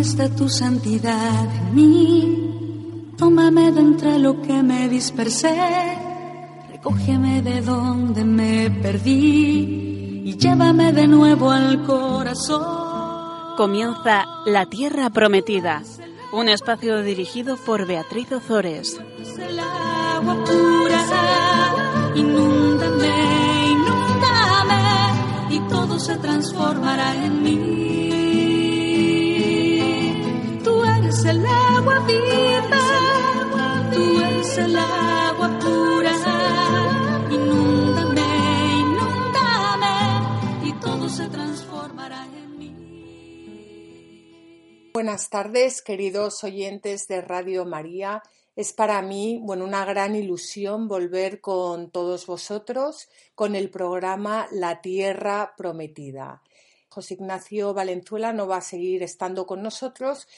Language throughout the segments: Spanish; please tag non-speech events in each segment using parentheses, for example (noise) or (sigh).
manifiesta tu santidad en mí. Tómame de entre lo que me dispersé, recógeme de donde me perdí y llévame de nuevo al corazón. Comienza La Tierra Prometida, un espacio dirigido por Beatriz Ozores. el agua pura, inúndame, inúndame y todo se transformará en mí. Buenas tardes, queridos oyentes de Radio María. Es para mí, bueno, una gran ilusión volver con todos vosotros con el programa La Tierra Prometida. José Ignacio Valenzuela no va a seguir estando con nosotros.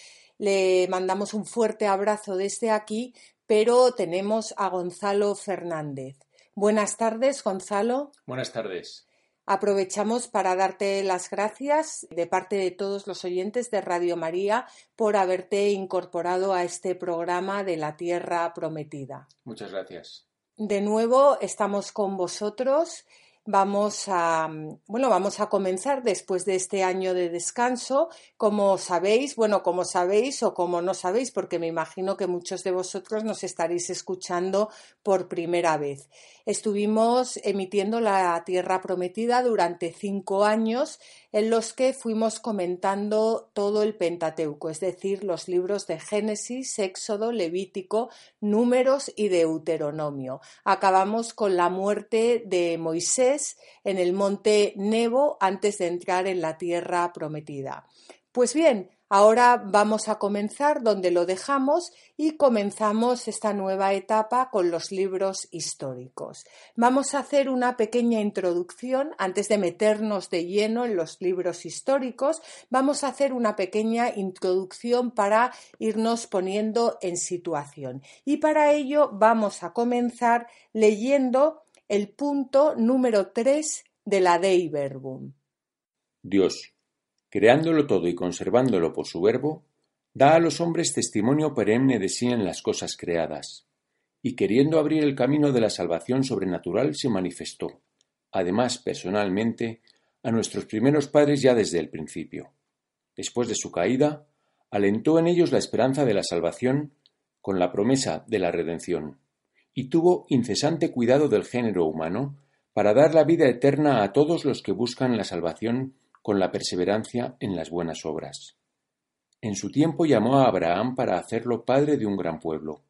Le mandamos un fuerte abrazo desde aquí, pero tenemos a Gonzalo Fernández. Buenas tardes, Gonzalo. Buenas tardes. Aprovechamos para darte las gracias de parte de todos los oyentes de Radio María por haberte incorporado a este programa de la Tierra Prometida. Muchas gracias. De nuevo estamos con vosotros. Vamos a, bueno, vamos a comenzar después de este año de descanso. Como sabéis, bueno, como sabéis o como no sabéis, porque me imagino que muchos de vosotros nos estaréis escuchando por primera vez. Estuvimos emitiendo La Tierra Prometida durante cinco años en los que fuimos comentando todo el Pentateuco, es decir, los libros de Génesis, Éxodo, Levítico, Números y Deuteronomio. Acabamos con la muerte de Moisés en el monte Nebo antes de entrar en la Tierra Prometida. Pues bien, Ahora vamos a comenzar donde lo dejamos y comenzamos esta nueva etapa con los libros históricos. Vamos a hacer una pequeña introducción antes de meternos de lleno en los libros históricos. Vamos a hacer una pequeña introducción para irnos poniendo en situación. Y para ello vamos a comenzar leyendo el punto número 3 de la Dei Verbum. Dios, creándolo todo y conservándolo por su verbo, da a los hombres testimonio perenne de sí en las cosas creadas, y queriendo abrir el camino de la salvación sobrenatural se manifestó, además personalmente, a nuestros primeros padres ya desde el principio. Después de su caída, alentó en ellos la esperanza de la salvación con la promesa de la redención, y tuvo incesante cuidado del género humano para dar la vida eterna a todos los que buscan la salvación con la perseverancia en las buenas obras. En su tiempo llamó a Abraham para hacerlo padre de un gran pueblo,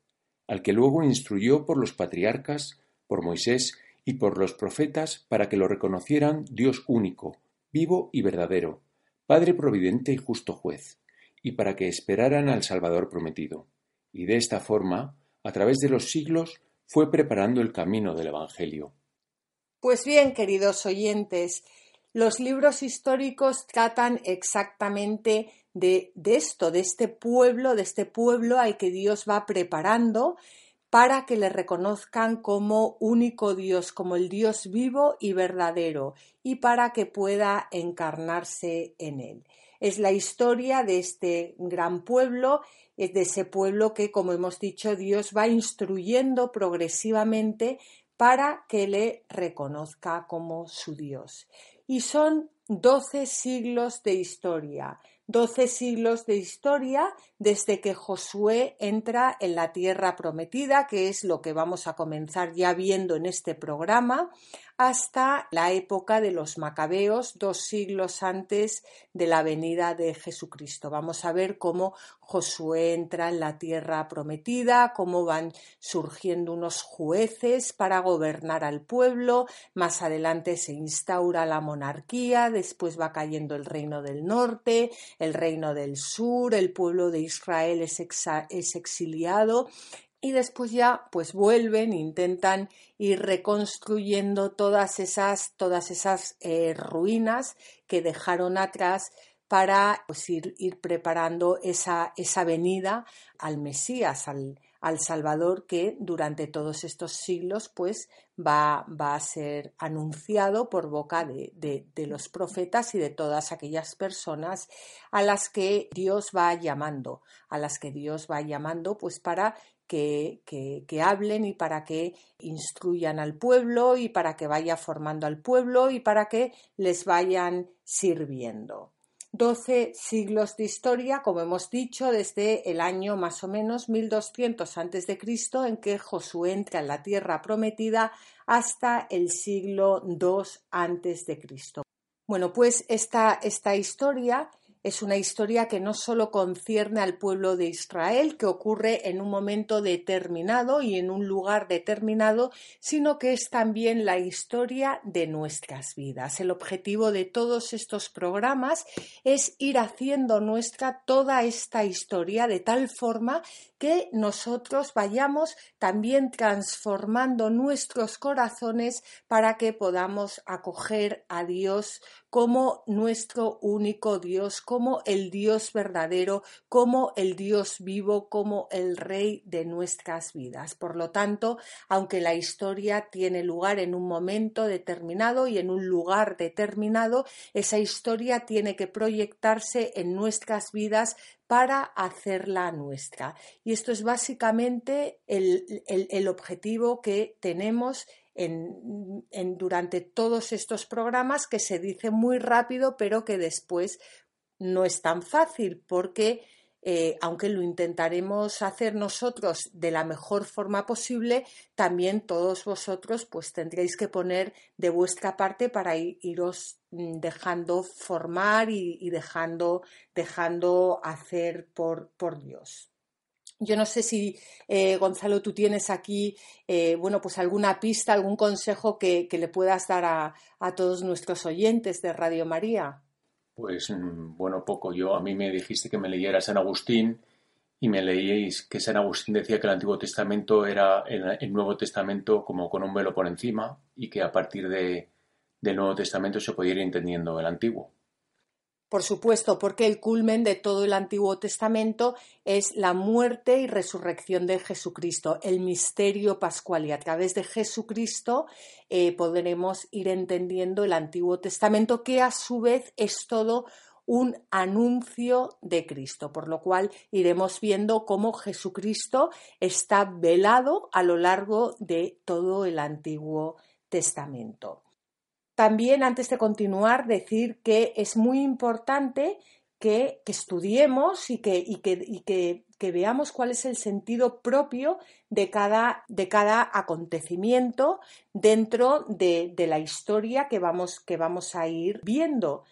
al que luego instruyó por los patriarcas, por Moisés y por los profetas para que lo reconocieran Dios único, vivo y verdadero, Padre providente y justo juez, y para que esperaran al Salvador prometido. Y de esta forma, a través de los siglos, fue preparando el camino del Evangelio. Pues bien, queridos oyentes, los libros históricos tratan exactamente de, esto, de este pueblo, de este pueblo al que Dios va preparando para que le reconozcan como único Dios, como el Dios vivo y verdadero, y para que pueda encarnarse en él. Es la historia de este gran pueblo, de ese pueblo que, como hemos dicho, Dios va instruyendo progresivamente para que le reconozca como su Dios. Y son doce siglos de historia, doce siglos de historia desde que Josué entra en la tierra prometida, que es lo que vamos a comenzar ya viendo en este programa, hasta la época de los macabeos, dos siglos antes de la venida de Jesucristo. Vamos a ver cómo Josué entra en la tierra prometida, cómo van surgiendo unos jueces para gobernar al pueblo, más adelante se instaura la monarquía, después va cayendo el reino del norte, el reino del sur, el pueblo de Israel es, exiliado y después ya pues vuelven, intentan ir reconstruyendo todas esas, todas esas eh, ruinas que dejaron atrás para pues, ir, ir preparando esa, esa venida al Mesías, al, al Salvador que durante todos estos siglos pues va, va a ser anunciado por boca de, de, los profetas y de todas aquellas personas a las que Dios va llamando, a las que Dios va llamando pues para que, hablen y para que instruyan al pueblo y para que vaya formando al pueblo y para que les vayan sirviendo. Doce siglos de historia, como hemos dicho, desde el año más o menos 1200 a.C., en que Josué entra en la tierra prometida, hasta el siglo II a.C. Bueno, pues esta, esta historia es una historia que no solo concierne al pueblo de Israel, que ocurre en un momento determinado y en un lugar determinado, sino que es también la historia de nuestras vidas. El objetivo de todos estos programas es ir haciendo nuestra toda esta historia de tal forma que nosotros vayamos también transformando nuestros corazones para que podamos acoger a Dios como nuestro único Dios, como el Dios verdadero, como el Dios vivo, como el Rey de nuestras vidas. Por lo tanto, aunque la historia tiene lugar en un momento determinado y en un lugar determinado, esa historia tiene que proyectarse en nuestras vidas para hacerla nuestra. Y esto es básicamente el, objetivo que tenemos en, durante todos estos programas que se dice muy rápido, pero que después no es tan fácil porque eh, aunque lo intentaremos hacer nosotros de la mejor forma posible, también todos vosotros pues tendréis que poner de vuestra parte para iros mm, dejando formar y, dejando, dejando hacer por, por Dios. Yo no sé si, eh, Gonzalo, tú tienes aquí, eh, bueno, pues alguna pista, algún consejo que, le puedas dar a todos nuestros oyentes de Radio María. Pues mm, bueno, poco. Yo a mí me dijiste que me leyera San Agustín y me leíais que San Agustín decía que el Antiguo Testamento era el, Nuevo Testamento como con un velo por encima y que a partir de, del Nuevo Testamento se podía ir entendiendo el Antiguo. Por supuesto, porque el culmen de todo el Antiguo Testamento es la muerte y resurrección de Jesucristo, el misterio pascual. Y a través de Jesucristo eh, podremos ir entendiendo el Antiguo Testamento, que a su vez es todo un anuncio de Cristo, por lo cual iremos viendo cómo Jesucristo está velado a lo largo de todo el Antiguo Testamento. También, antes de continuar, decir que es muy importante que, estudiemos y, que, que, veamos cuál es el sentido propio de cada, de cada acontecimiento dentro de, de, la historia que vamos, que vamos a ir viendo.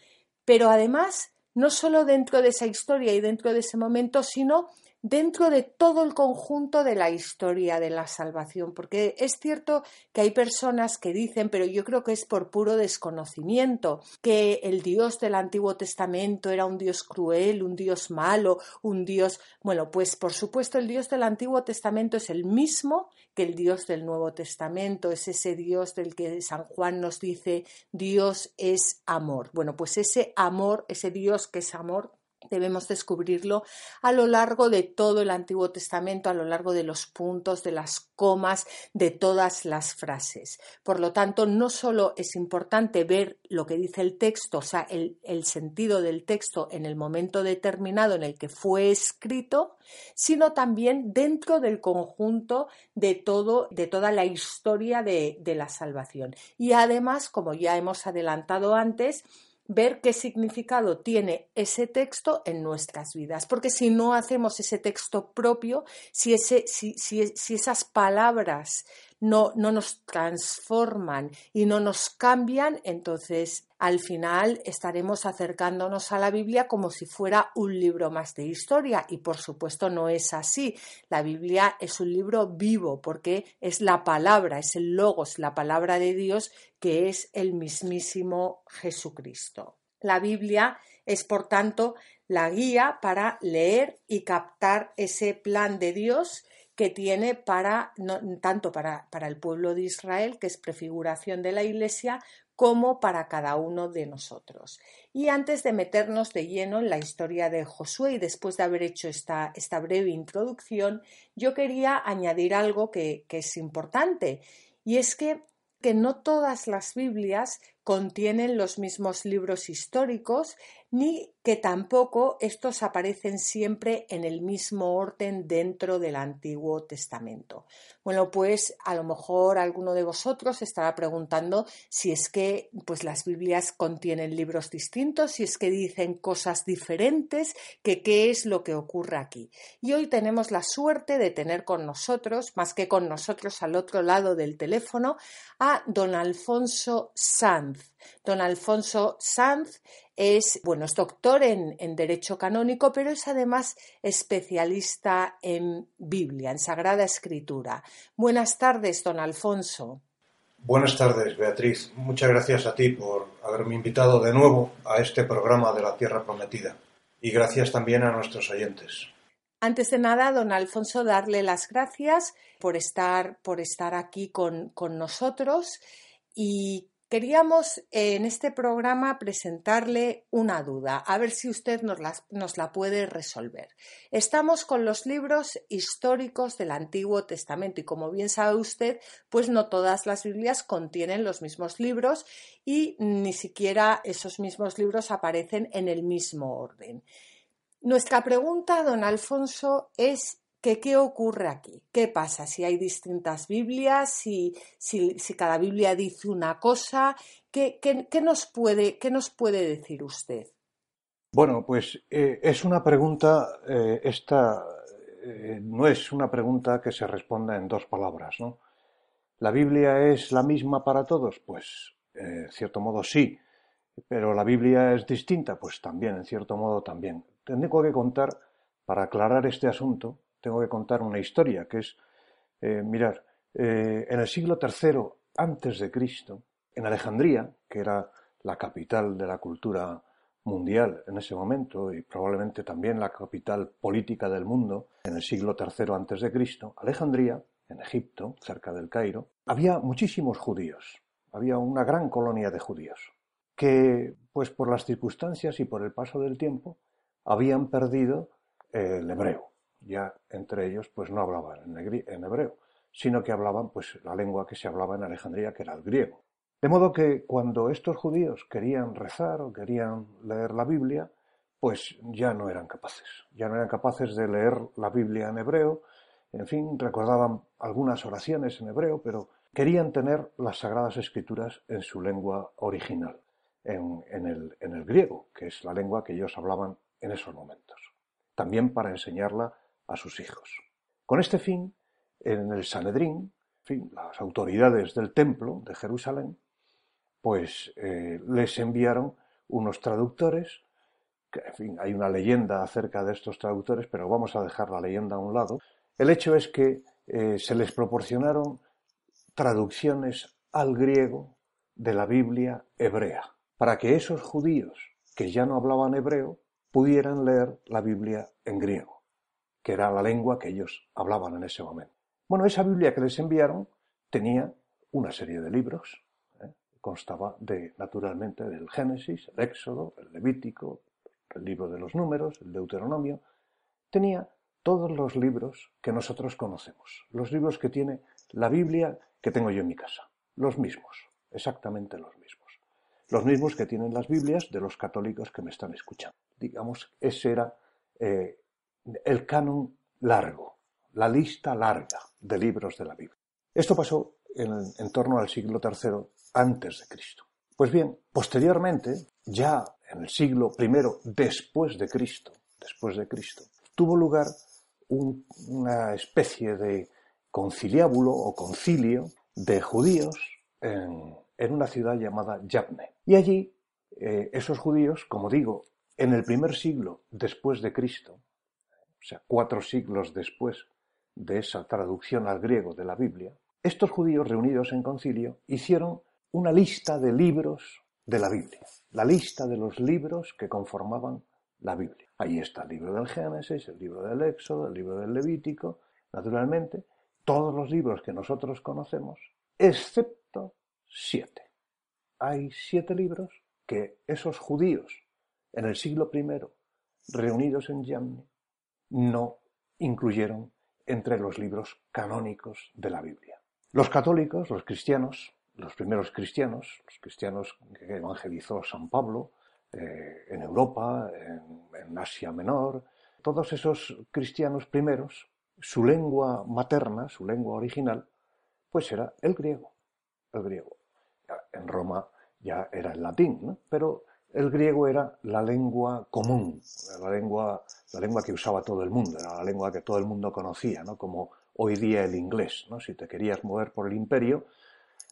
Pero además, no solo dentro de esa historia y dentro de ese momento, sino dentro de todo el conjunto de la historia de la salvación, porque es cierto que hay personas que dicen, pero yo creo que es por puro desconocimiento, que el Dios del Antiguo Testamento era un Dios cruel, un Dios malo, un Dios... Bueno, pues por supuesto el Dios del Antiguo Testamento es el mismo que el Dios del Nuevo Testamento, es ese Dios del que San Juan nos dice Dios es amor. Bueno, pues ese amor, ese Dios que es amor, Debemos descubrirlo a lo largo de todo el Antiguo Testamento, a lo largo de los puntos, de las comas, de todas las frases. Por lo tanto, no solo es importante ver lo que dice el texto, o sea, el, sentido del texto en el momento determinado en el que fue escrito, sino también dentro del conjunto de todo, de toda la historia de la salvación. Y además, como ya hemos adelantado antes, ver qué significado tiene ese texto en nuestras vidas. Porque si no hacemos ese texto propio, si, ese, si, si esas palabras no, no nos transforman y no nos cambian, entonces al final estaremos acercándonos a la Biblia como si fuera un libro más de historia y por supuesto no es así. La Biblia es un libro vivo porque es la palabra, es el logos, la palabra de Dios que es el mismísimo Jesucristo. La Biblia es por tanto la guía para leer y captar ese plan de Dios que tiene para, tanto para, para el pueblo de Israel, que es prefiguración de la Iglesia, como para cada uno de nosotros. Y antes de meternos de lleno en la historia de Josué y después de haber hecho esta, esta breve introducción, yo quería añadir algo que, que es importante y es que que no todas las Biblias contienen los mismos libros históricos ni que tampoco estos aparecen siempre en el mismo orden dentro del Antiguo Testamento. Bueno, pues a lo mejor alguno de vosotros estará preguntando si es que pues las Biblias contienen libros distintos, si es que dicen cosas diferentes, que qué es lo que ocurre aquí. Y hoy tenemos la suerte de tener con nosotros, más que con nosotros al otro lado del teléfono, a don Alfonso Sanz. Don Alfonso Sanz es, bueno, es doctor en, Derecho Canónico, pero es además especialista en Biblia, en Sagrada Escritura. Buenas tardes, don Alfonso. Buenas tardes, Beatriz. Muchas gracias a ti por haberme invitado de nuevo a este programa de la Tierra Prometida. Y gracias también a nuestros oyentes. Antes de nada, don Alfonso, darle las gracias por estar, por estar aquí con, con nosotros y Queríamos en este programa presentarle una duda, a ver si usted nos la, puede resolver. Estamos con los libros históricos del Antiguo Testamento y como bien sabe usted, pues no todas las Biblias contienen los mismos libros y ni siquiera esos mismos libros aparecen en el mismo orden. Nuestra pregunta, don Alfonso, es ¿Qué, ocurre aquí? ¿Qué pasa si hay distintas Biblias? Si, si, cada Biblia dice una cosa, ¿qué, nos, puede, qué nos, puede, decir usted? Bueno, pues eh, es una pregunta, eh, esta eh, no es una pregunta que se responda en dos palabras, ¿no? ¿La Biblia es la misma para todos? Pues, en cierto modo sí, pero la Biblia es distinta, pues también, en cierto modo también. Tengo que contar, para aclarar este asunto, tengo que contar una historia, que es, eh, mirar, eh, en el siglo III antes de Cristo, en Alejandría, que era la capital de la cultura mundial en ese momento y probablemente también la capital política del mundo en el siglo III antes de Cristo, Alejandría, en Egipto, cerca del Cairo, había muchísimos judíos, había una gran colonia de judíos que, pues por las circunstancias y por el paso del tiempo, habían perdido el hebreo ya entre ellos pues no hablaban en hebreo, sino que hablaban pues la lengua que se hablaba en Alejandría, que era el griego. De modo que cuando estos judíos querían rezar o querían leer la Biblia, pues ya no eran capaces, ya no eran capaces de leer la Biblia en hebreo, en fin, recordaban algunas oraciones en hebreo, pero querían tener las Sagradas Escrituras en su lengua original, en, el, en el griego, que es la lengua que ellos hablaban en esos momentos. También para enseñarla a sus hijos. Con este fin, en el Sanedrín, las autoridades del templo de Jerusalén, pues eh, les enviaron unos traductores, en fin, hay una leyenda acerca de estos traductores, pero vamos a dejar la leyenda a un lado. El hecho es que eh, se les proporcionaron traducciones al griego de la Biblia hebrea, para que esos judíos que ya no hablaban hebreo pudieran leer la Biblia en griego que era la lengua que ellos hablaban en ese momento. Bueno, esa Biblia que les enviaron tenía una serie de libros, ¿eh? constaba de, naturalmente, del Génesis, el Éxodo, el Levítico, el libro de los números, el Deuteronomio, tenía todos los libros que nosotros conocemos, los libros que tiene la Biblia que tengo yo en mi casa, los mismos, exactamente los mismos, los mismos que tienen las Biblias de los católicos que me están escuchando. Digamos, ese era eh, el canon largo, la lista larga de libros de la Biblia. Esto pasó en, torno al siglo III antes de Cristo. Pues bien, posteriormente, ya en el siglo I después de Cristo, después de Cristo, tuvo lugar una especie de conciliábulo o concilio de judíos en, una ciudad llamada Yavne. Y allí eh, esos judíos, como digo, en el primer siglo después de Cristo, o sea, cuatro siglos después de esa traducción al griego de la Biblia, estos judíos reunidos en concilio hicieron una lista de libros de la Biblia, la lista de los libros que conformaban la Biblia. Ahí está el libro del Génesis, el libro del Éxodo, el libro del Levítico, naturalmente, todos los libros que nosotros conocemos, excepto siete. hay siete libros que esos judíos en el siglo I, reunidos en Yamni, no incluyeron entre los libros canónicos de la Biblia. Los católicos, los cristianos, los primeros cristianos, los cristianos que evangelizó San Pablo eh, en Europa, en Asia Menor, todos esos cristianos primeros, su lengua materna, su lengua original, pues era el griego, el griego. En Roma ya era el latín, pero el griego era la lengua común, la lengua, la lengua que usaba todo el mundo, era la lengua que todo el mundo conocía, ¿no? como hoy día el inglés. ¿no? Si te querías mover por el imperio,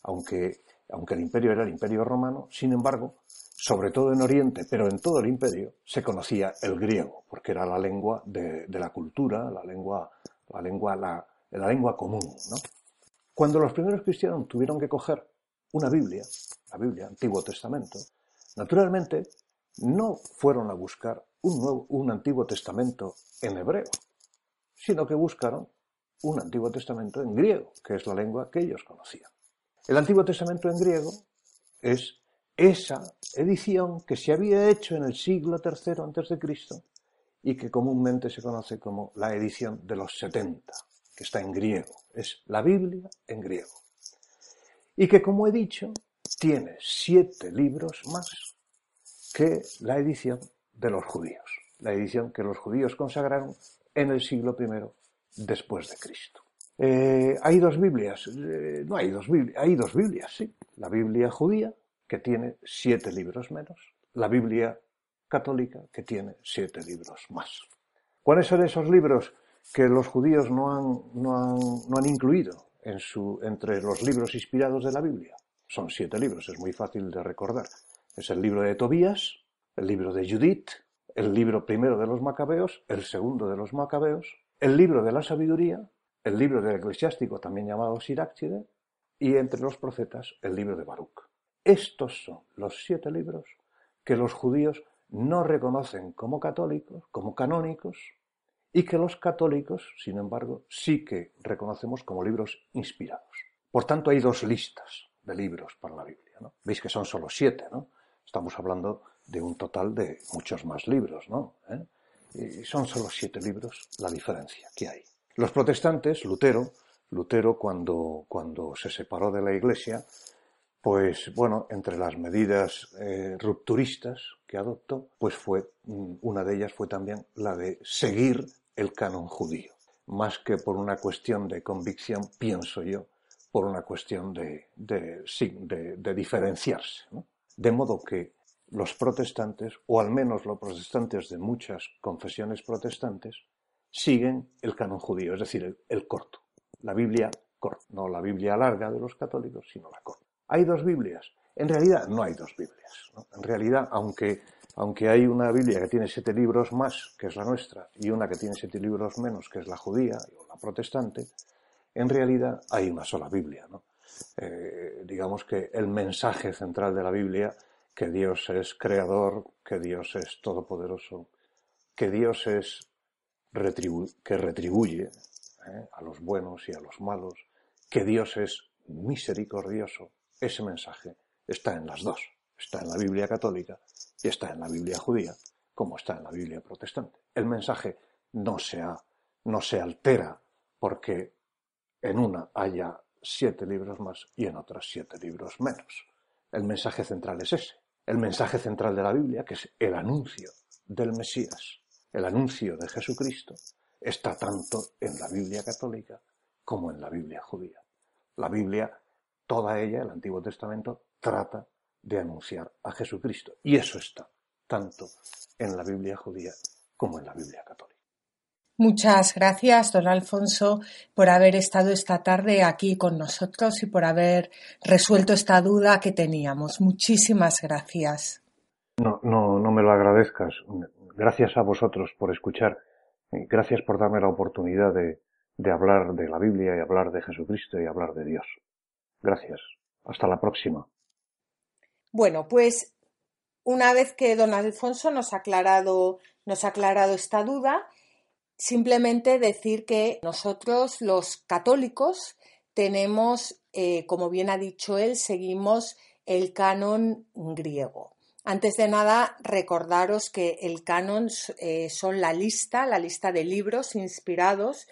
aunque, aunque el imperio era el imperio romano, sin embargo, sobre todo en Oriente, pero en todo el imperio, se conocía el griego, porque era la lengua de, la cultura, la lengua, la lengua, la, la lengua común. ¿no? Cuando los primeros cristianos tuvieron que coger una Biblia, la Biblia, Antiguo Testamento, naturalmente no fueron a buscar un, nuevo, un Antiguo Testamento en hebreo, sino que buscaron un Antiguo Testamento en griego, que es la lengua que ellos conocían. El Antiguo Testamento en griego es esa edición que se había hecho en el siglo III a.C. y que comúnmente se conoce como la edición de los 70, que está en griego. Es la Biblia en griego. Y que, como he dicho, tiene siete libros más que la edición de los judíos, la edición que los judíos consagraron en el siglo I después de Cristo. Eh, hay dos Biblias, eh, no hay dos Biblias, hay dos Biblias, sí. La Biblia judía, que tiene siete libros menos, la Biblia católica, que tiene siete libros más. ¿Cuáles son esos libros que los judíos no han, no han, no han incluido en su, entre los libros inspirados de la Biblia? Son siete libros, es muy fácil de recordar. Es el libro de Tobías, el libro de Judith, el libro primero de los Macabeos, el segundo de los Macabeos, el libro de la sabiduría, el libro del eclesiástico también llamado Sirácide, y entre los profetas el libro de Baruch. Estos son los siete libros que los judíos no reconocen como católicos, como canónicos, y que los católicos, sin embargo, sí que reconocemos como libros inspirados. Por tanto, hay dos listas de libros para la Biblia. ¿no? Veis que son solo siete, ¿no? Estamos hablando de un total de muchos más libros, ¿no? ¿Eh? Y son solo siete libros la diferencia que hay. Los protestantes, Lutero, Lutero cuando, cuando se separó de la Iglesia, pues bueno, entre las medidas eh, rupturistas que adoptó, pues fue, mm, una de ellas fue también la de seguir el canon judío, más que por una cuestión de convicción, pienso yo, por una cuestión de, de, diferenciarse. De modo que los protestantes, o al menos los protestantes de muchas confesiones protestantes, siguen el canon judío, es decir, el, corto, la Biblia corta, no la Biblia larga de los católicos, sino la corta. ¿Hay dos Biblias? En realidad no hay dos Biblias. En realidad, aunque, aunque hay una Biblia que tiene siete libros más, que es la nuestra, y una que tiene siete libros menos, que es la judía o la protestante, en realidad hay una sola Biblia. ¿no? Eh, digamos que el mensaje central de la Biblia, que Dios es creador, que Dios es todopoderoso, que Dios es que retribuye ¿eh? a los buenos y a los malos, que Dios es misericordioso, ese mensaje está en las dos. Está en la Biblia católica y está en la Biblia judía, como está en la Biblia protestante. El mensaje no se, no se altera porque en una haya siete libros más y en otras siete libros menos. El mensaje central es ese. El mensaje central de la Biblia, que es el anuncio del Mesías, el anuncio de Jesucristo, está tanto en la Biblia católica como en la Biblia judía. La Biblia, toda ella, el Antiguo Testamento, trata de anunciar a Jesucristo. Y eso está tanto en la Biblia judía como en la Biblia católica. Muchas gracias, don Alfonso, por haber estado esta tarde aquí con nosotros y por haber resuelto esta duda que teníamos. Muchísimas gracias. No, no, no me lo agradezcas. Gracias a vosotros por escuchar. Gracias por darme la oportunidad de, de hablar de la Biblia y hablar de Jesucristo y hablar de Dios. Gracias. Hasta la próxima. Bueno, pues una vez que don Alfonso nos ha aclarado, nos ha aclarado esta duda, Simplemente decir que nosotros los católicos tenemos, eh, como bien ha dicho él, seguimos el canon griego. Antes de nada, recordaros que el canon eh, son la lista, la lista de libros inspirados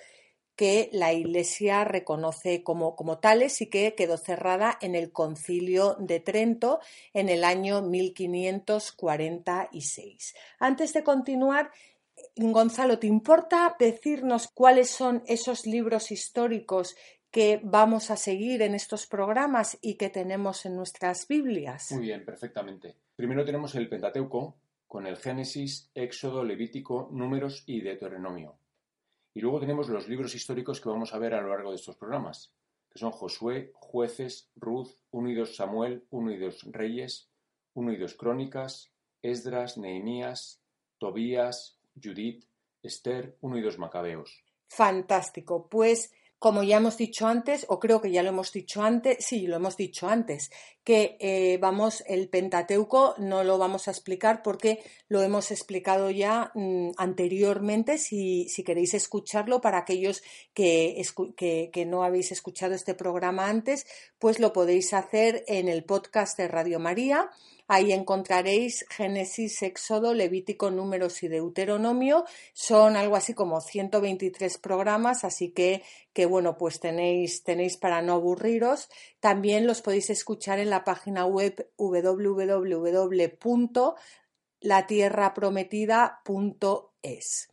que la Iglesia reconoce como, como, tales y que quedó cerrada en el concilio de Trento en el año 1546. Antes de continuar, Gonzalo, ¿te importa decirnos cuáles son esos libros históricos que vamos a seguir en estos programas y que tenemos en nuestras Biblias? Muy bien, perfectamente. Primero tenemos el Pentateuco con el Génesis, Éxodo, Levítico, Números y Deuteronomio. Y luego tenemos los libros históricos que vamos a ver a lo largo de estos programas, que son Josué, Jueces, Ruth, Unidos Samuel, Unidos Reyes, Unidos Crónicas, Esdras, Nehemías, Tobías, Judith, Esther, Unidos Macabeos. Fantástico. Pues como ya hemos dicho antes, o creo que ya lo hemos dicho antes, sí, lo hemos dicho antes, que eh, vamos, el Pentateuco no lo vamos a explicar porque lo hemos explicado ya mm, anteriormente, si, queréis escucharlo, para aquellos que, que, no habéis escuchado este programa antes, pues lo podéis hacer en el podcast de Radio María Ahí encontraréis Génesis, Éxodo, Levítico, Números y Deuteronomio. Son algo así como 123 programas, así que, que bueno, pues tenéis, tenéis para no aburriros. También los podéis escuchar en la página web www.latierraprometida.es.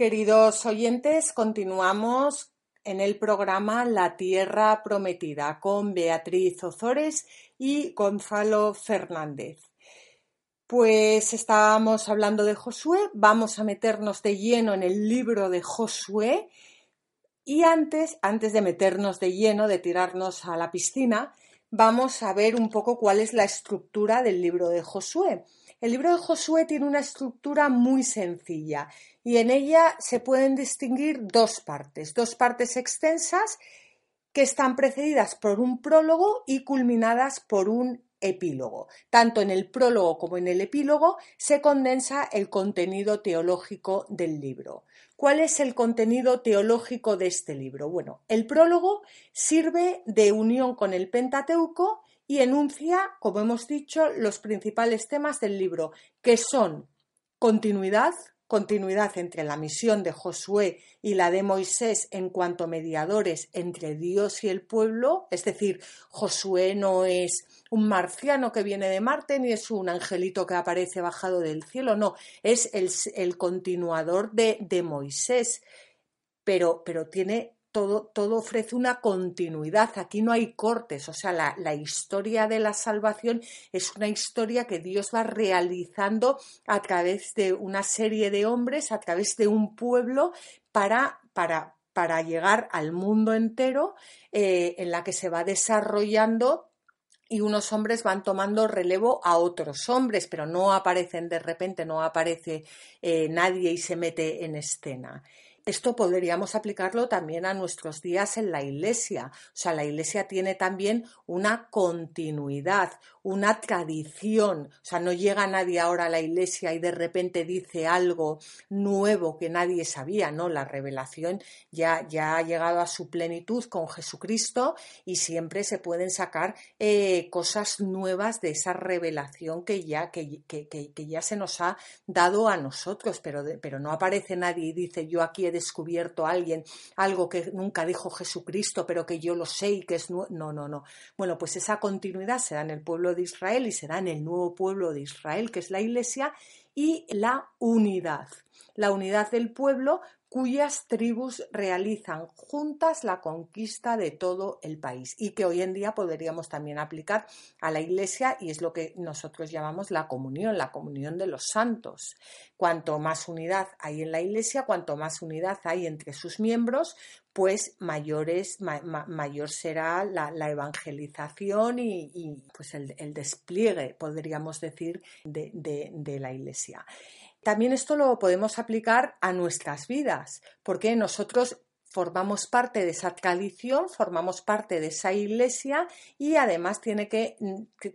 Queridos oyentes, continuamos en el programa La Tierra Prometida con Beatriz Ozores y Gonzalo Fernández. Pues estábamos hablando de Josué, vamos a meternos de lleno en el libro de Josué y antes, antes de meternos de lleno, de tirarnos a la piscina, vamos a ver un poco cuál es la estructura del libro de Josué. El libro de Josué tiene una estructura muy sencilla y en ella se pueden distinguir dos partes, dos partes extensas que están precedidas por un prólogo y culminadas por un epílogo. Tanto en el prólogo como en el epílogo se condensa el contenido teológico del libro. ¿Cuál es el contenido teológico de este libro? Bueno, el prólogo sirve de unión con el Pentateuco y enuncia, como hemos dicho, los principales temas del libro, que son continuidad, continuidad entre la misión de Josué y la de Moisés en cuanto mediadores entre Dios y el pueblo, es decir, Josué no es un marciano que viene de Marte ni es un angelito que aparece bajado del cielo, no, es el, continuador de, de Moisés, pero, pero tiene todo, ofrece una continuidad, aquí no hay cortes, o sea, la, historia de la salvación es una historia que Dios va realizando a través de una serie de hombres, a través de un pueblo, para llegar al mundo entero, eh, en la que se va desarrollando y unos hombres van tomando relevo a otros hombres, pero no aparecen de repente, no aparece eh, nadie y se mete en escena. Esto podríamos aplicarlo también a nuestros días en la Iglesia. O sea, la Iglesia tiene también una continuidad, una tradición. O sea, no llega nadie ahora a la iglesia y de repente dice algo nuevo que nadie sabía, ¿no? La revelación ya, ya ha llegado a su plenitud con Jesucristo y siempre se pueden sacar eh, cosas nuevas de esa revelación que ya, que, ya se nos ha dado a nosotros, pero, pero no aparece nadie y dice yo aquí he descubierto a alguien algo que nunca dijo Jesucristo, pero que yo lo sé y que es no, no, no. Bueno, pues esa continuidad se da en el pueblo de Israel y será en el nuevo pueblo de Israel, que es la Iglesia, y la unidad. La unidad del pueblo cuyas tribus realizan juntas la conquista de todo el país y que hoy en día podríamos también aplicar a la Iglesia y es lo que nosotros llamamos la comunión, la comunión de los santos. Cuanto más unidad hay en la Iglesia, cuanto más unidad hay entre sus miembros, pues mayor será la, evangelización y, pues el, despliegue, podríamos decir, de la Iglesia. También esto lo podemos aplicar a nuestras vidas, porque nosotros formamos parte de esa tradición, formamos parte de esa iglesia y además tiene que,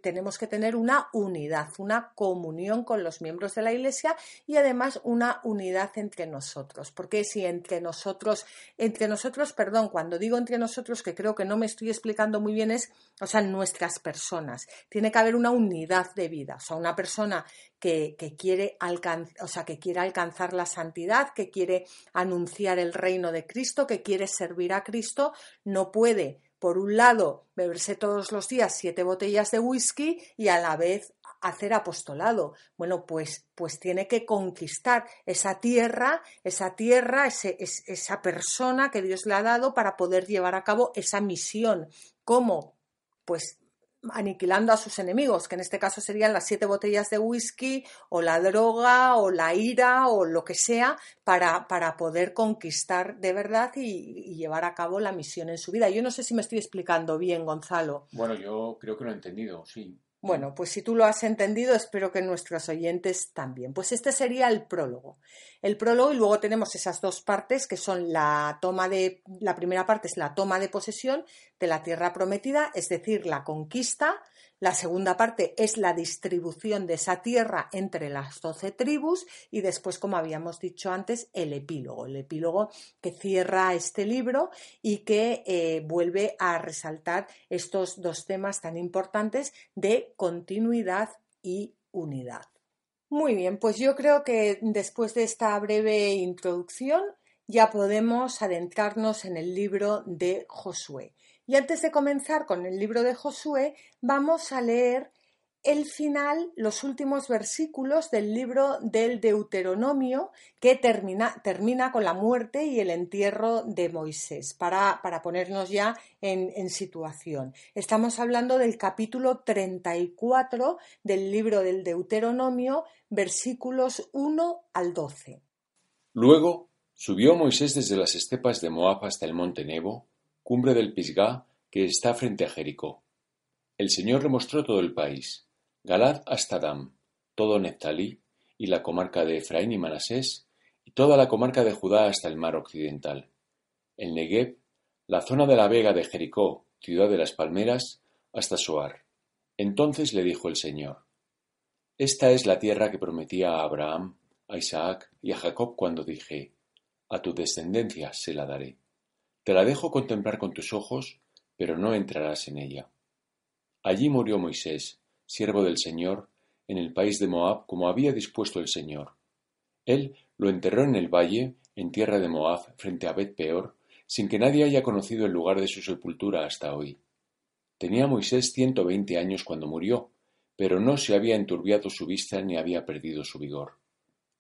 tenemos que tener una unidad, una comunión con los miembros de la iglesia y además una unidad entre nosotros. Porque si entre nosotros, entre nosotros, perdón, cuando digo entre nosotros, que creo que no me estoy explicando muy bien, es, o sea, nuestras personas. Tiene que haber una unidad de vida. O sea, una persona que, quiere o sea, que quiere alcanzar la santidad, que quiere anunciar el reino de Cristo, que quiere servir a Cristo, no puede, por un lado, beberse todos los días siete botellas de whisky y a la vez hacer apostolado. Bueno, pues, pues tiene que conquistar esa tierra, esa tierra, esa persona que Dios le ha dado para poder llevar a cabo esa misión. ¿Cómo? Pues aniquilando a sus enemigos, que en este caso serían las siete botellas de whisky o la droga o la ira o lo que sea para, para poder conquistar de verdad y, llevar a cabo la misión en su vida. Yo no sé si me estoy explicando bien, Gonzalo. Bueno, yo creo que lo he entendido, sí. Bueno, pues si tú lo has entendido, espero que nuestros oyentes también. Pues este sería el prólogo. El prólogo y luego tenemos esas dos partes que son la toma de, la primera parte es la toma de posesión de la tierra prometida, es decir, la conquista, la segunda parte es la distribución de esa tierra entre las doce tribus y después, como habíamos dicho antes, el epílogo, el epílogo que cierra este libro y que eh, vuelve a resaltar estos dos temas tan importantes de continuidad y unidad. Muy bien, pues yo creo que después de esta breve introducción ya podemos adentrarnos en el libro de Josué. Y antes de comenzar con el libro de Josué, vamos a leer el final, los últimos versículos del libro del Deuteronomio, que termina, termina con la muerte y el entierro de Moisés, para, para ponernos ya en, en, situación. Estamos hablando del capítulo 34 del libro del Deuteronomio, versículos 1 al 12. Luego subió Moisés desde las estepas de Moab hasta el monte Nebo, cumbre del Pisgah, que está frente a Jericó. El Señor le mostró todo el país Galad hasta Dan, todo Neftalí, y la comarca de Efraín y Manasés, y toda la comarca de Judá hasta el mar occidental, el Negev, la zona de la vega de Jericó, ciudad de las palmeras, hasta Soar. Entonces le dijo el Señor, Esta es la tierra que prometía a Abraham, a Isaac y a Jacob cuando dije, A tu descendencia se la daré. Te la dejo contemplar con tus ojos, pero no entrarás en ella. Allí murió Moisés, siervo del Señor, en el país de Moab, como había dispuesto el Señor. Él lo enterró en el valle, en tierra de Moab, frente a Bet Peor, sin que nadie haya conocido el lugar de su sepultura hasta hoy. Tenía Moisés ciento veinte años cuando murió, pero no se había enturbiado su vista ni había perdido su vigor.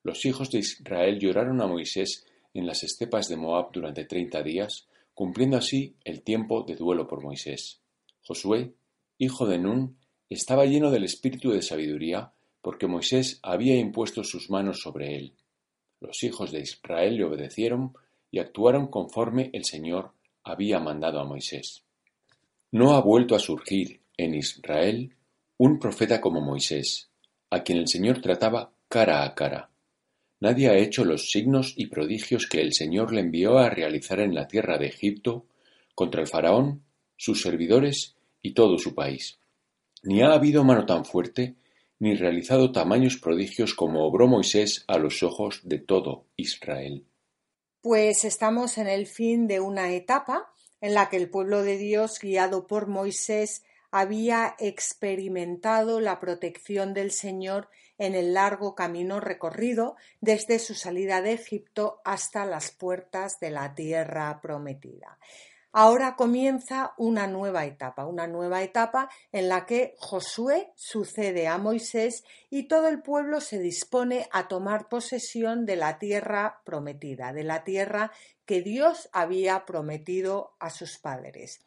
Los hijos de Israel lloraron a Moisés en las estepas de Moab durante treinta días, cumpliendo así el tiempo de duelo por Moisés. Josué, hijo de Nun, estaba lleno del espíritu de sabiduría, porque Moisés había impuesto sus manos sobre él. Los hijos de Israel le obedecieron y actuaron conforme el Señor había mandado a Moisés. No ha vuelto a surgir en Israel un profeta como Moisés, a quien el Señor trataba cara a cara. Nadie ha hecho los signos y prodigios que el Señor le envió a realizar en la tierra de Egipto contra el faraón, sus servidores y todo su país. Ni ha habido mano tan fuerte, ni realizado tamaños prodigios como obró Moisés a los ojos de todo Israel. Pues estamos en el fin de una etapa en la que el pueblo de Dios, guiado por Moisés, había experimentado la protección del Señor en el largo camino recorrido desde su salida de Egipto hasta las puertas de la tierra prometida. Ahora comienza una nueva etapa, una nueva etapa en la que Josué sucede a Moisés y todo el pueblo se dispone a tomar posesión de la tierra prometida, de la tierra que Dios había prometido a sus padres.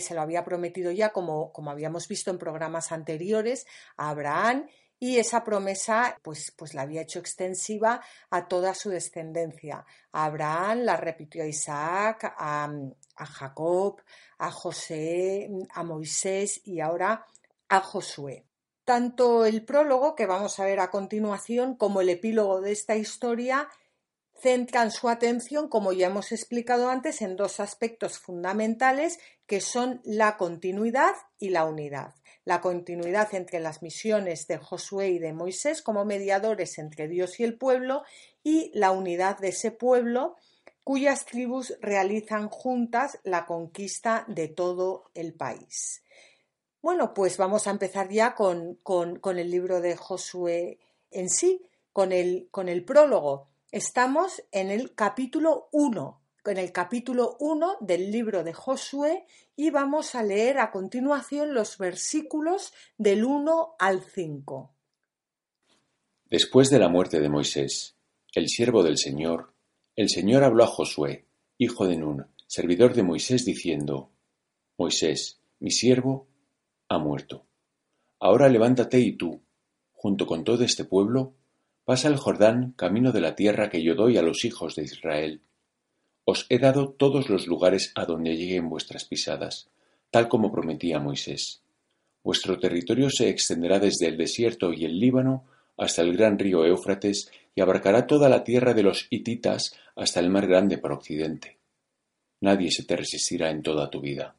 Se lo había prometido ya, como, como habíamos visto en programas anteriores, a Abraham y esa promesa pues, pues la había hecho extensiva a toda su descendencia. A Abraham la repitió a Isaac, a, a Jacob, a José, a Moisés y ahora a Josué. Tanto el prólogo que vamos a ver a continuación como el epílogo de esta historia centran su atención, como ya hemos explicado antes, en dos aspectos fundamentales que son la continuidad y la unidad. La continuidad entre las misiones de Josué y de Moisés como mediadores entre Dios y el pueblo y la unidad de ese pueblo cuyas tribus realizan juntas la conquista de todo el país. Bueno, pues vamos a empezar ya con, el libro de Josué en sí, con el, con el prólogo. Estamos en el capítulo 1, en el capítulo 1 del libro de Josué y vamos a leer a continuación los versículos del 1 al 5. Después de la muerte de Moisés, el siervo del Señor, el Señor habló a Josué, hijo de Nun, servidor de Moisés, diciendo, Moisés, mi siervo, ha muerto. Ahora levántate y tú, junto con todo este pueblo, pasa el Jordán camino de la tierra que yo doy a los hijos de Israel. Os he dado todos los lugares a donde lleguen vuestras pisadas, tal como prometía Moisés. Vuestro territorio se extenderá desde el desierto y el Líbano hasta el gran río Éufrates y abarcará toda la tierra de los hititas hasta el mar grande por occidente. Nadie se te resistirá en toda tu vida.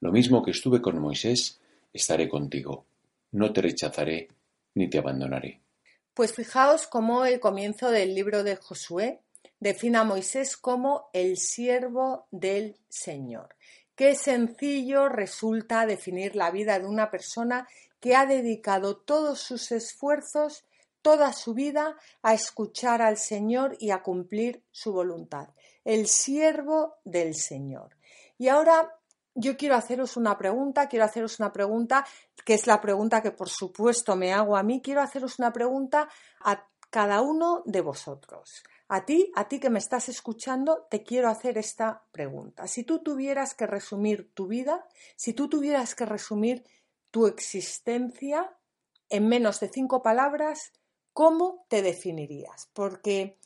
Lo mismo que estuve con Moisés, estaré contigo. No te rechazaré ni te abandonaré. Pues fijaos cómo el comienzo del libro de Josué define a Moisés como el siervo del Señor. Qué sencillo resulta definir la vida de una persona que ha dedicado todos sus esfuerzos toda su vida a escuchar al Señor y a cumplir su voluntad, el siervo del Señor. Y ahora yo quiero haceros una pregunta, quiero haceros una pregunta, que es la pregunta que por supuesto me hago a mí, quiero haceros una pregunta a cada uno de vosotros. A ti, a ti que me estás escuchando, te quiero hacer esta pregunta. Si tú tuvieras que resumir tu vida, si tú tuvieras que resumir tu existencia en menos de cinco palabras, ¿cómo te definirías? Porque,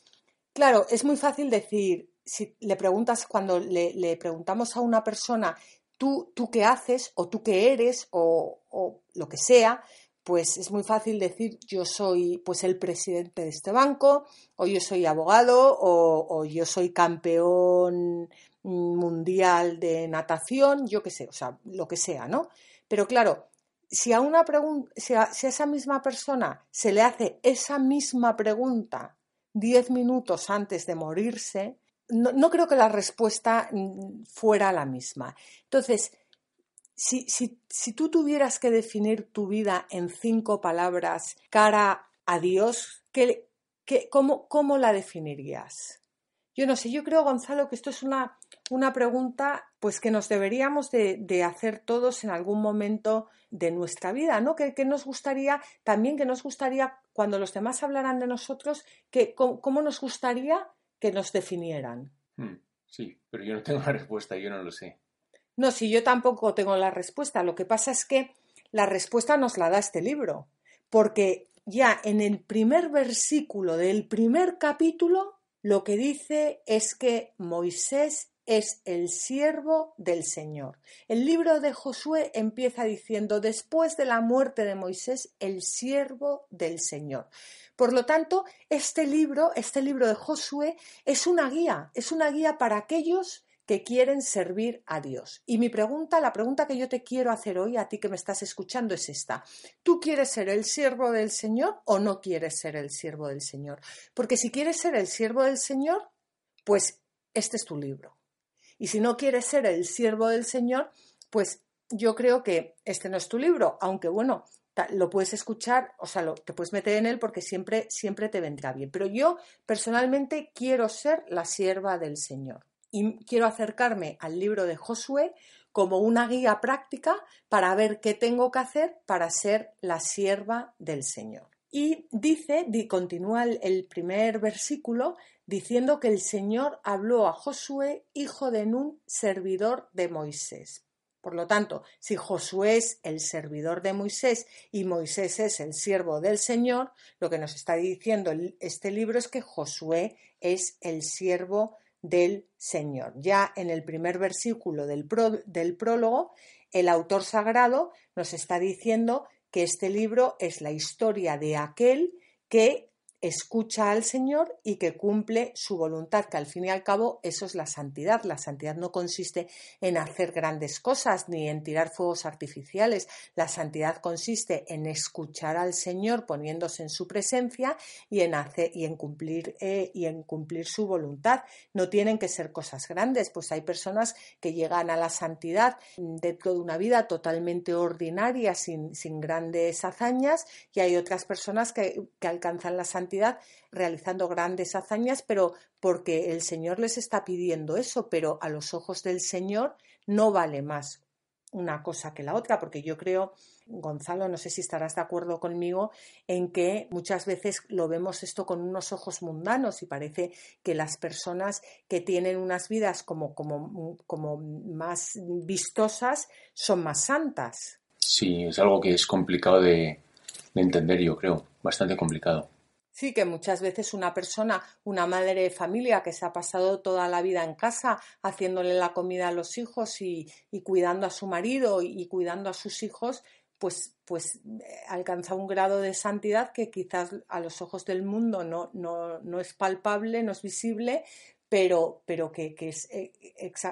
claro, es muy fácil decir, si le preguntas, cuando le, preguntamos a una persona, ¿tú, tú qué haces o tú qué eres o, o lo que sea, pues es muy fácil decir yo soy pues el presidente de este banco o yo soy abogado o, yo soy campeón mundial de natación, yo qué sé, o sea, lo que sea, ¿no? Pero claro, si a una pregunta, si a, esa misma persona se le hace esa misma pregunta diez minutos antes de morirse, no, no creo que la respuesta mm, fuera la misma. Entonces, si, si, si, tú tuvieras que definir tu vida en cinco palabras cara a Dios, ¿qué, qué, cómo, ¿cómo, la definirías? Yo no sé, yo creo, Gonzalo, que esto es una, una pregunta pues que nos deberíamos de, de, hacer todos en algún momento de nuestra vida, ¿no? Que, que, nos gustaría, también que nos gustaría, cuando los demás hablaran de nosotros, que cómo, nos gustaría que nos definieran. Hmm, sí, pero yo no tengo la respuesta, yo no lo sé. No, si yo tampoco tengo la respuesta. Lo que pasa es que la respuesta nos la da este libro, porque ya en el primer versículo del primer capítulo lo que dice es que Moisés es el siervo del Señor. El libro de Josué empieza diciendo, después de la muerte de Moisés, el siervo del Señor. Por lo tanto, este libro, este libro de Josué, es una guía, es una guía para aquellos que quieren servir a Dios. Y mi pregunta, la pregunta que yo te quiero hacer hoy a ti que me estás escuchando es esta. ¿Tú quieres ser el siervo del Señor o no quieres ser el siervo del Señor? Porque si quieres ser el siervo del Señor, pues este es tu libro. Y si no quieres ser el siervo del Señor, pues yo creo que este no es tu libro, aunque bueno, lo puedes escuchar, o sea, lo, te puedes meter en él porque siempre, siempre te vendrá bien. Pero yo personalmente quiero ser la sierva del Señor y quiero acercarme al libro de Josué como una guía práctica para ver qué tengo que hacer para ser la sierva del Señor. Y dice, continúa el primer versículo, diciendo que el Señor habló a Josué, hijo de Nun, servidor de Moisés. Por lo tanto, si Josué es el servidor de Moisés y Moisés es el siervo del Señor, lo que nos está diciendo este libro es que Josué es el siervo del Señor. Ya en el primer versículo del, prólogo, el autor sagrado nos está diciendo que este libro es la historia de aquel que escucha al Señor y que cumple su voluntad, que al fin y al cabo eso es la santidad. La santidad no consiste en hacer grandes cosas ni en tirar fuegos artificiales. La santidad consiste en escuchar al Señor poniéndose en su presencia y en cumplir eh, y en cumplir su voluntad. No tienen que ser cosas grandes, pues hay personas que llegan a la santidad dentro de una vida totalmente ordinaria, sin, sin grandes hazañas, y hay otras personas que, que alcanzan la santidad realizando grandes hazañas, pero porque el Señor les está pidiendo eso, pero a los ojos del Señor no vale más una cosa que la otra, porque yo creo, Gonzalo, no sé si estarás de acuerdo conmigo, en que muchas veces lo vemos esto con unos ojos mundanos y parece que las personas que tienen unas vidas como, como, como más vistosas son más santas. Sí, es algo que es complicado de entender, yo creo, bastante complicado. Sí, que muchas veces una persona, una madre de familia que se ha pasado toda la vida en casa haciéndole la comida a los hijos y, cuidando a su marido y, cuidando a sus hijos, pues, pues eh, alcanza un grado de santidad que quizás a los ojos del mundo no, no, no es palpable, no es visible, pero, pero que, que es, eh,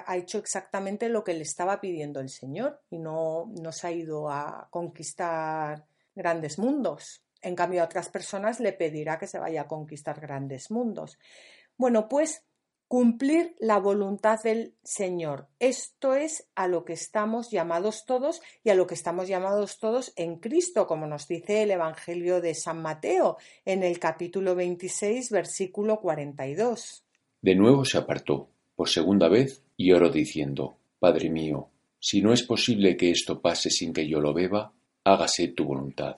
ha hecho exactamente lo que le estaba pidiendo el Señor y no, no se ha ido a conquistar grandes mundos. En cambio, a otras personas le pedirá que se vaya a conquistar grandes mundos. Bueno, pues cumplir la voluntad del Señor. Esto es a lo que estamos llamados todos y a lo que estamos llamados todos en Cristo, como nos dice el Evangelio de San Mateo en el capítulo 26, versículo 42. De nuevo se apartó por segunda vez y oró diciendo, Padre mío, Si no es posible que esto pase sin que yo lo beba, hágase tu voluntad.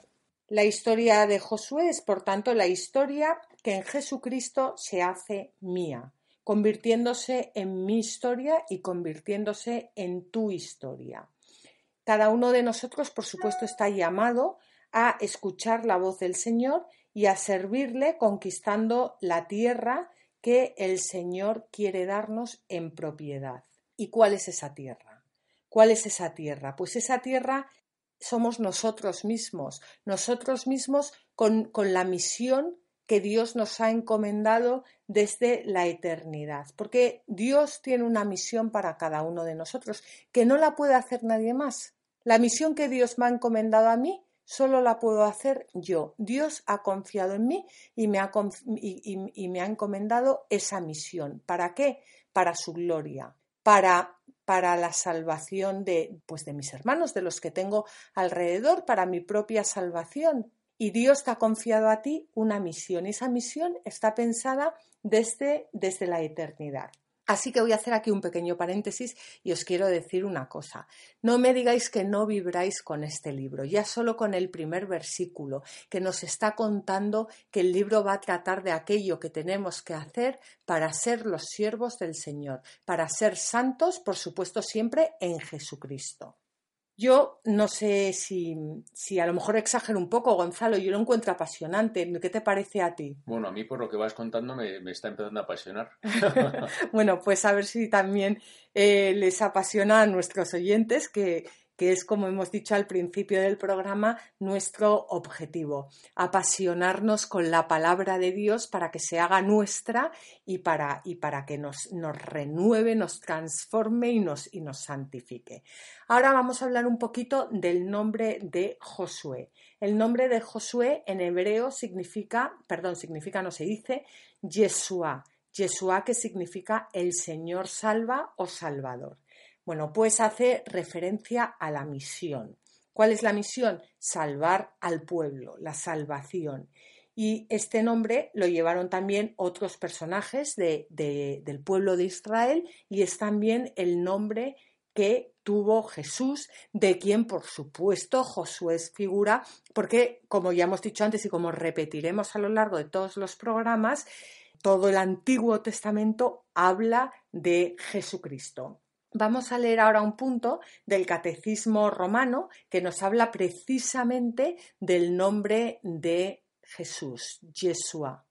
La historia de Josué es, por tanto, la historia que en Jesucristo se hace mía, convirtiéndose en mi historia y convirtiéndose en tu historia. Cada uno de nosotros, por supuesto, está llamado a escuchar la voz del Señor y a servirle conquistando la tierra que el Señor quiere darnos en propiedad. ¿Y cuál es esa tierra? ¿Cuál es esa tierra? Pues esa tierra somos nosotros mismos, nosotros mismos con, con la misión que Dios nos ha encomendado desde la eternidad, porque Dios tiene una misión para cada uno de nosotros que no la puede hacer nadie más. La misión que Dios me ha encomendado a mí solo la puedo hacer yo. Dios ha confiado en mí y me ha, y me ha encomendado esa misión. ¿Para qué? Para su gloria, para para la salvación de pues de mis hermanos, de los que tengo alrededor, para mi propia salvación. Y Dios te ha confiado a ti una misión. Y esa misión está pensada desde, desde la eternidad. Así que voy a hacer aquí un pequeño paréntesis y os quiero decir una cosa. No me digáis que no vibráis con este libro, ya solo con el primer versículo, que nos está contando que el libro va a tratar de aquello que tenemos que hacer para ser los siervos del Señor, para ser santos, por supuesto, siempre en Jesucristo. Yo no sé si, si, a lo mejor exagero un poco, Gonzalo, yo lo encuentro apasionante. ¿Qué te parece a ti? Bueno, a mí por lo que vas contando me, está empezando a apasionar. (laughs) bueno, pues a ver si también eh, les apasiona a nuestros oyentes que, que es, como hemos dicho al principio del programa, nuestro objetivo, apasionarnos con la palabra de Dios para que se haga nuestra y para, y para que nos, nos, renueve, nos transforme y nos, y nos santifique. Ahora vamos a hablar un poquito del nombre de Josué. El nombre de Josué en hebreo significa, perdón, significa, no se dice, Yeshua. Yeshua que significa el Señor salva o Salvador. Bueno, pues hace referencia a la misión. ¿Cuál es la misión? Salvar al pueblo, la salvación. Y este nombre lo llevaron también otros personajes del pueblo de Israel y es también el nombre que tuvo Jesús, de quien por supuesto Josué es figura, porque como ya hemos dicho antes y como repetiremos a lo largo de todos los programas, todo el Antiguo Testamento habla de Jesucristo. Vamos a leer ahora un punto del Catecismo romano que nos habla precisamente del nombre de Jesús, Yeshua.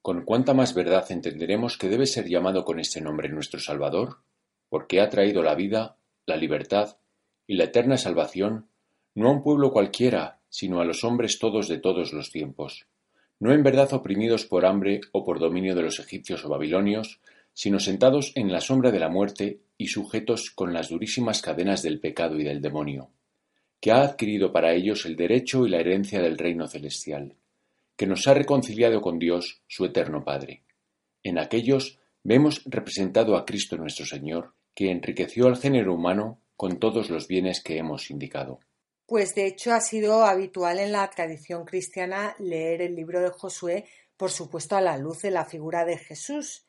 Con cuánta más verdad entenderemos que debe ser llamado con este nombre nuestro Salvador, porque ha traído la vida, la libertad y la eterna salvación, no a un pueblo cualquiera, sino a los hombres todos de todos los tiempos, no en verdad oprimidos por hambre o por dominio de los egipcios o babilonios, sino sentados en la sombra de la muerte y sujetos con las durísimas cadenas del pecado y del demonio, que ha adquirido para ellos el derecho y la herencia del reino celestial, que nos ha reconciliado con Dios, su eterno Padre. En aquellos vemos representado a Cristo nuestro Señor, que enriqueció al género humano con todos los bienes que hemos indicado. Pues de hecho ha sido habitual en la tradición cristiana leer el libro de Josué, por supuesto a la luz de la figura de Jesús,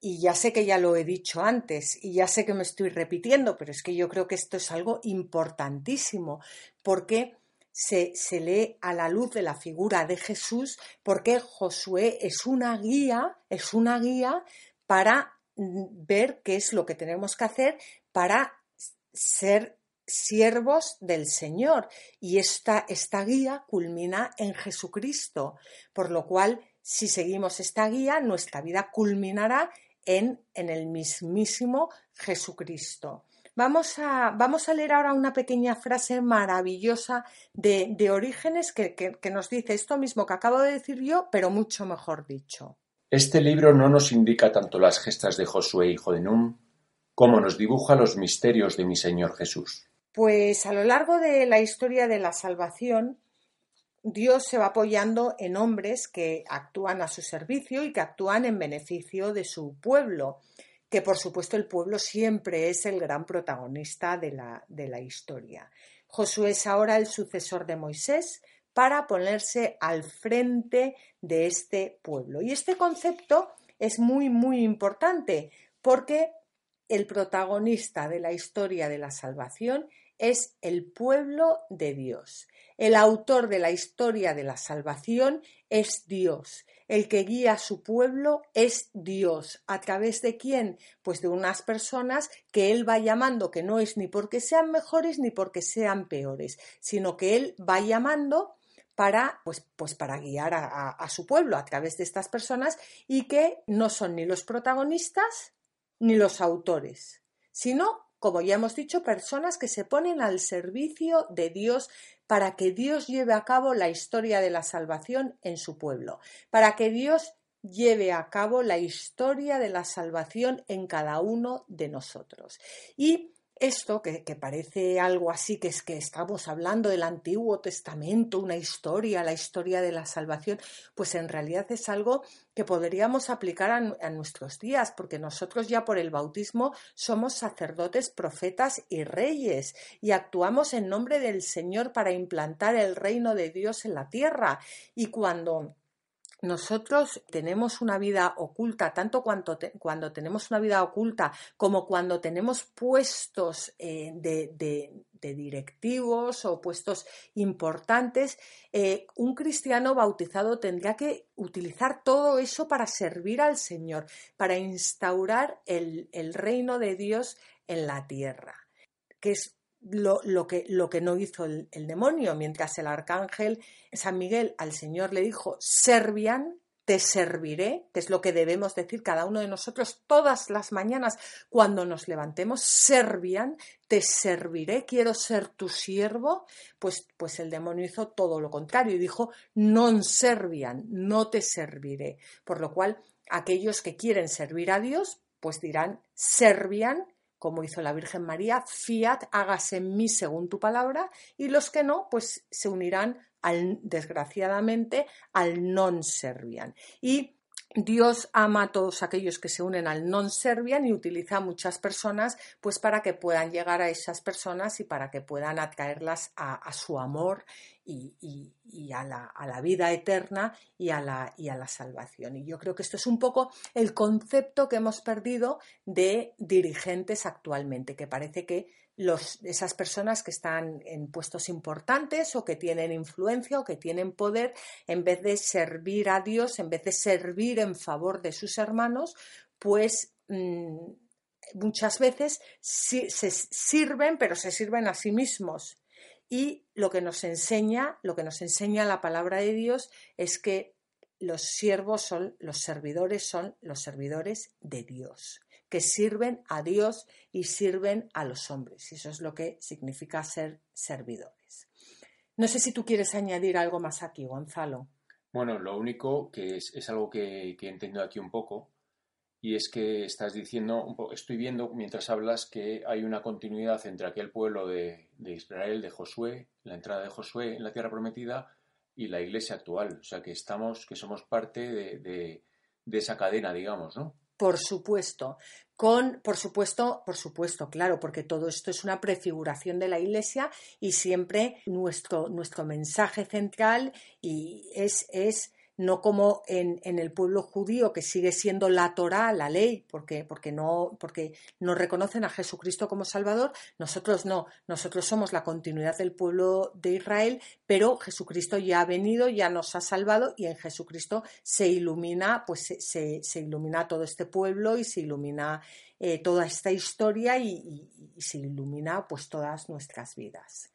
y ya sé que ya lo he dicho antes y ya sé que me estoy repitiendo, pero es que yo creo que esto es algo importantísimo porque se, se, lee a la luz de la figura de Jesús, porque Josué es una guía, es una guía para ver qué es lo que tenemos que hacer para ser siervos del Señor. Y esta, esta guía culmina en Jesucristo, por lo cual si seguimos esta guía, nuestra vida culminará en, el mismísimo Jesucristo. Vamos a, vamos a, leer ahora una pequeña frase maravillosa de, Orígenes que, que, nos dice esto mismo que acabo de decir yo, pero mucho mejor dicho. Este libro no nos indica tanto las gestas de Josué, hijo de Nun, como nos dibuja los misterios de mi Señor Jesús. Pues a lo largo de la historia de la salvación, Dios se va apoyando en hombres que actúan a su servicio y que actúan en beneficio de su pueblo, que por supuesto el pueblo siempre es el gran protagonista de la, de la historia. Josué es ahora el sucesor de Moisés para ponerse al frente de este pueblo. Y este concepto es muy, muy importante porque el protagonista de la historia de la salvación es el pueblo de Dios. El autor de la historia de la salvación es Dios. El que guía a su pueblo es Dios. ¿A través de quién? Pues de unas personas que Él va llamando, que no es ni porque sean mejores ni porque sean peores, sino que Él va llamando para, pues, pues para guiar a, a su pueblo a través de estas personas y que no son ni los protagonistas ni los autores, sino como ya hemos dicho, personas que se ponen al servicio de Dios para que Dios lleve a cabo la historia de la salvación en su pueblo, para que Dios lleve a cabo la historia de la salvación en cada uno de nosotros. Y esto, que, parece algo así, que es que estamos hablando del Antiguo Testamento, una historia, la historia de la salvación, pues en realidad es algo que podríamos aplicar a, nuestros días, porque nosotros ya por el bautismo somos sacerdotes, profetas y reyes, y actuamos en nombre del Señor para implantar el reino de Dios en la tierra. Y cuando nosotros tenemos una vida oculta, tanto cuando, tenemos una vida oculta como cuando tenemos puestos eh, de, directivos o puestos importantes, eh, un cristiano bautizado tendría que utilizar todo eso para servir al Señor, para instaurar el, el reino de Dios en la tierra, que es lo, que, lo que no hizo el, demonio, mientras el arcángel San Miguel al Señor le dijo, servian, te serviré, que es lo que debemos decir cada uno de nosotros todas las mañanas cuando nos levantemos, servian, te serviré, quiero ser tu siervo, pues, pues el demonio hizo todo lo contrario y dijo, non servian, no te serviré. Por lo cual, aquellos que quieren servir a Dios, pues dirán, servian, como hizo la Virgen María, fiat, hágase en mí según tu palabra, y los que no, pues se unirán desgraciadamente al non servian. Y Dios ama a todos aquellos que se unen al non servian y utiliza a muchas personas pues para que puedan llegar a esas personas y para que puedan atraerlas a su amor y, a, la, vida eterna y a la, salvación. Y yo creo que esto es un poco el concepto que hemos perdido de dirigentes actualmente, que parece que esas personas que están en puestos importantes o que tienen influencia o que tienen poder, en vez de servir a Dios, en vez de servir en favor de sus hermanos, pues mm, muchas veces se sirven, pero se sirven a sí mismos y lo que nos enseña, lo que nos enseña la palabra de Dios es que los siervos son, los servidores son los servidores de Dios, que sirven a Dios y sirven a los hombres. Y eso es lo que significa ser servidores. No sé si tú quieres añadir algo más aquí, Gonzalo. Bueno, lo único que es, algo que, que aquí un poco, y es que estás diciendo, estoy viendo mientras hablas que hay una continuidad entre aquel pueblo de, Israel, de Josué, la entrada de Josué en la tierra prometida y la iglesia actual. O sea que estamos, que somos parte de, esa cadena, digamos, ¿no? Por supuesto, con, por supuesto, por supuesto, claro, porque todo esto es una prefiguración de la Iglesia y siempre nuestro, nuestro mensaje central y es, es no como en, el pueblo judío que sigue siendo la Torá, la ley, porque, porque, no, porque no reconocen a Jesucristo como Salvador, nosotros no, nosotros somos la continuidad del pueblo de Israel, pero Jesucristo ya ha venido, ya nos ha salvado y en Jesucristo se ilumina, pues se, se, ilumina todo este pueblo y se ilumina eh, toda esta historia y, y se ilumina pues todas nuestras vidas.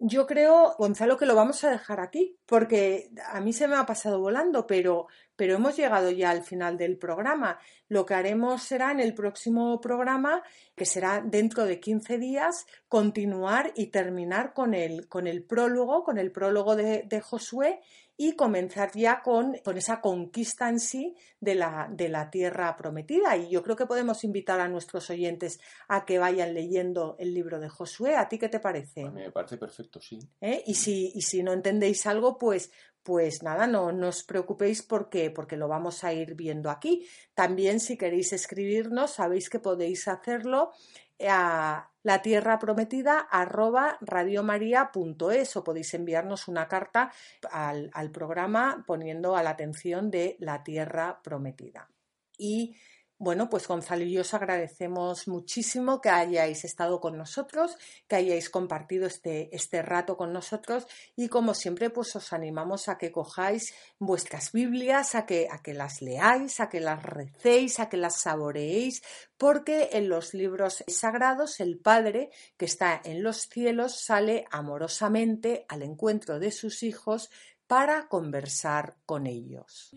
Yo creo, Gonzalo, que lo vamos a dejar aquí, porque a mí se me ha pasado volando, pero, pero hemos llegado ya al final del programa. Lo que haremos será en el próximo programa, que será dentro de 15 días, continuar y terminar con el, con el prólogo, con el prólogo de, de Josué y comenzar ya con, esa conquista en sí de la, de la tierra prometida. Y yo creo que podemos invitar a nuestros oyentes a que vayan leyendo el libro de Josué. ¿A ti qué te parece? A mí me parece perfecto, sí. ¿Eh? Y, si, y si no entendéis algo, pues, pues nada, no, no, os preocupéis porque, porque lo vamos a ir viendo aquí. También si queréis escribirnos, sabéis que podéis hacerlo a la tierra prometida radiomaria.es o podéis enviarnos una carta al, programa poniendo a la atención de la tierra prometida. Y bueno, pues Gonzalo y yo os agradecemos muchísimo que hayáis estado con nosotros, que hayáis compartido este, este rato con nosotros y como siempre, pues os animamos a que cojáis vuestras Biblias, a que, a que las leáis, a que las recéis, a que las saboreéis, porque en los libros sagrados el Padre que está en los cielos sale amorosamente al encuentro de sus hijos para conversar con ellos.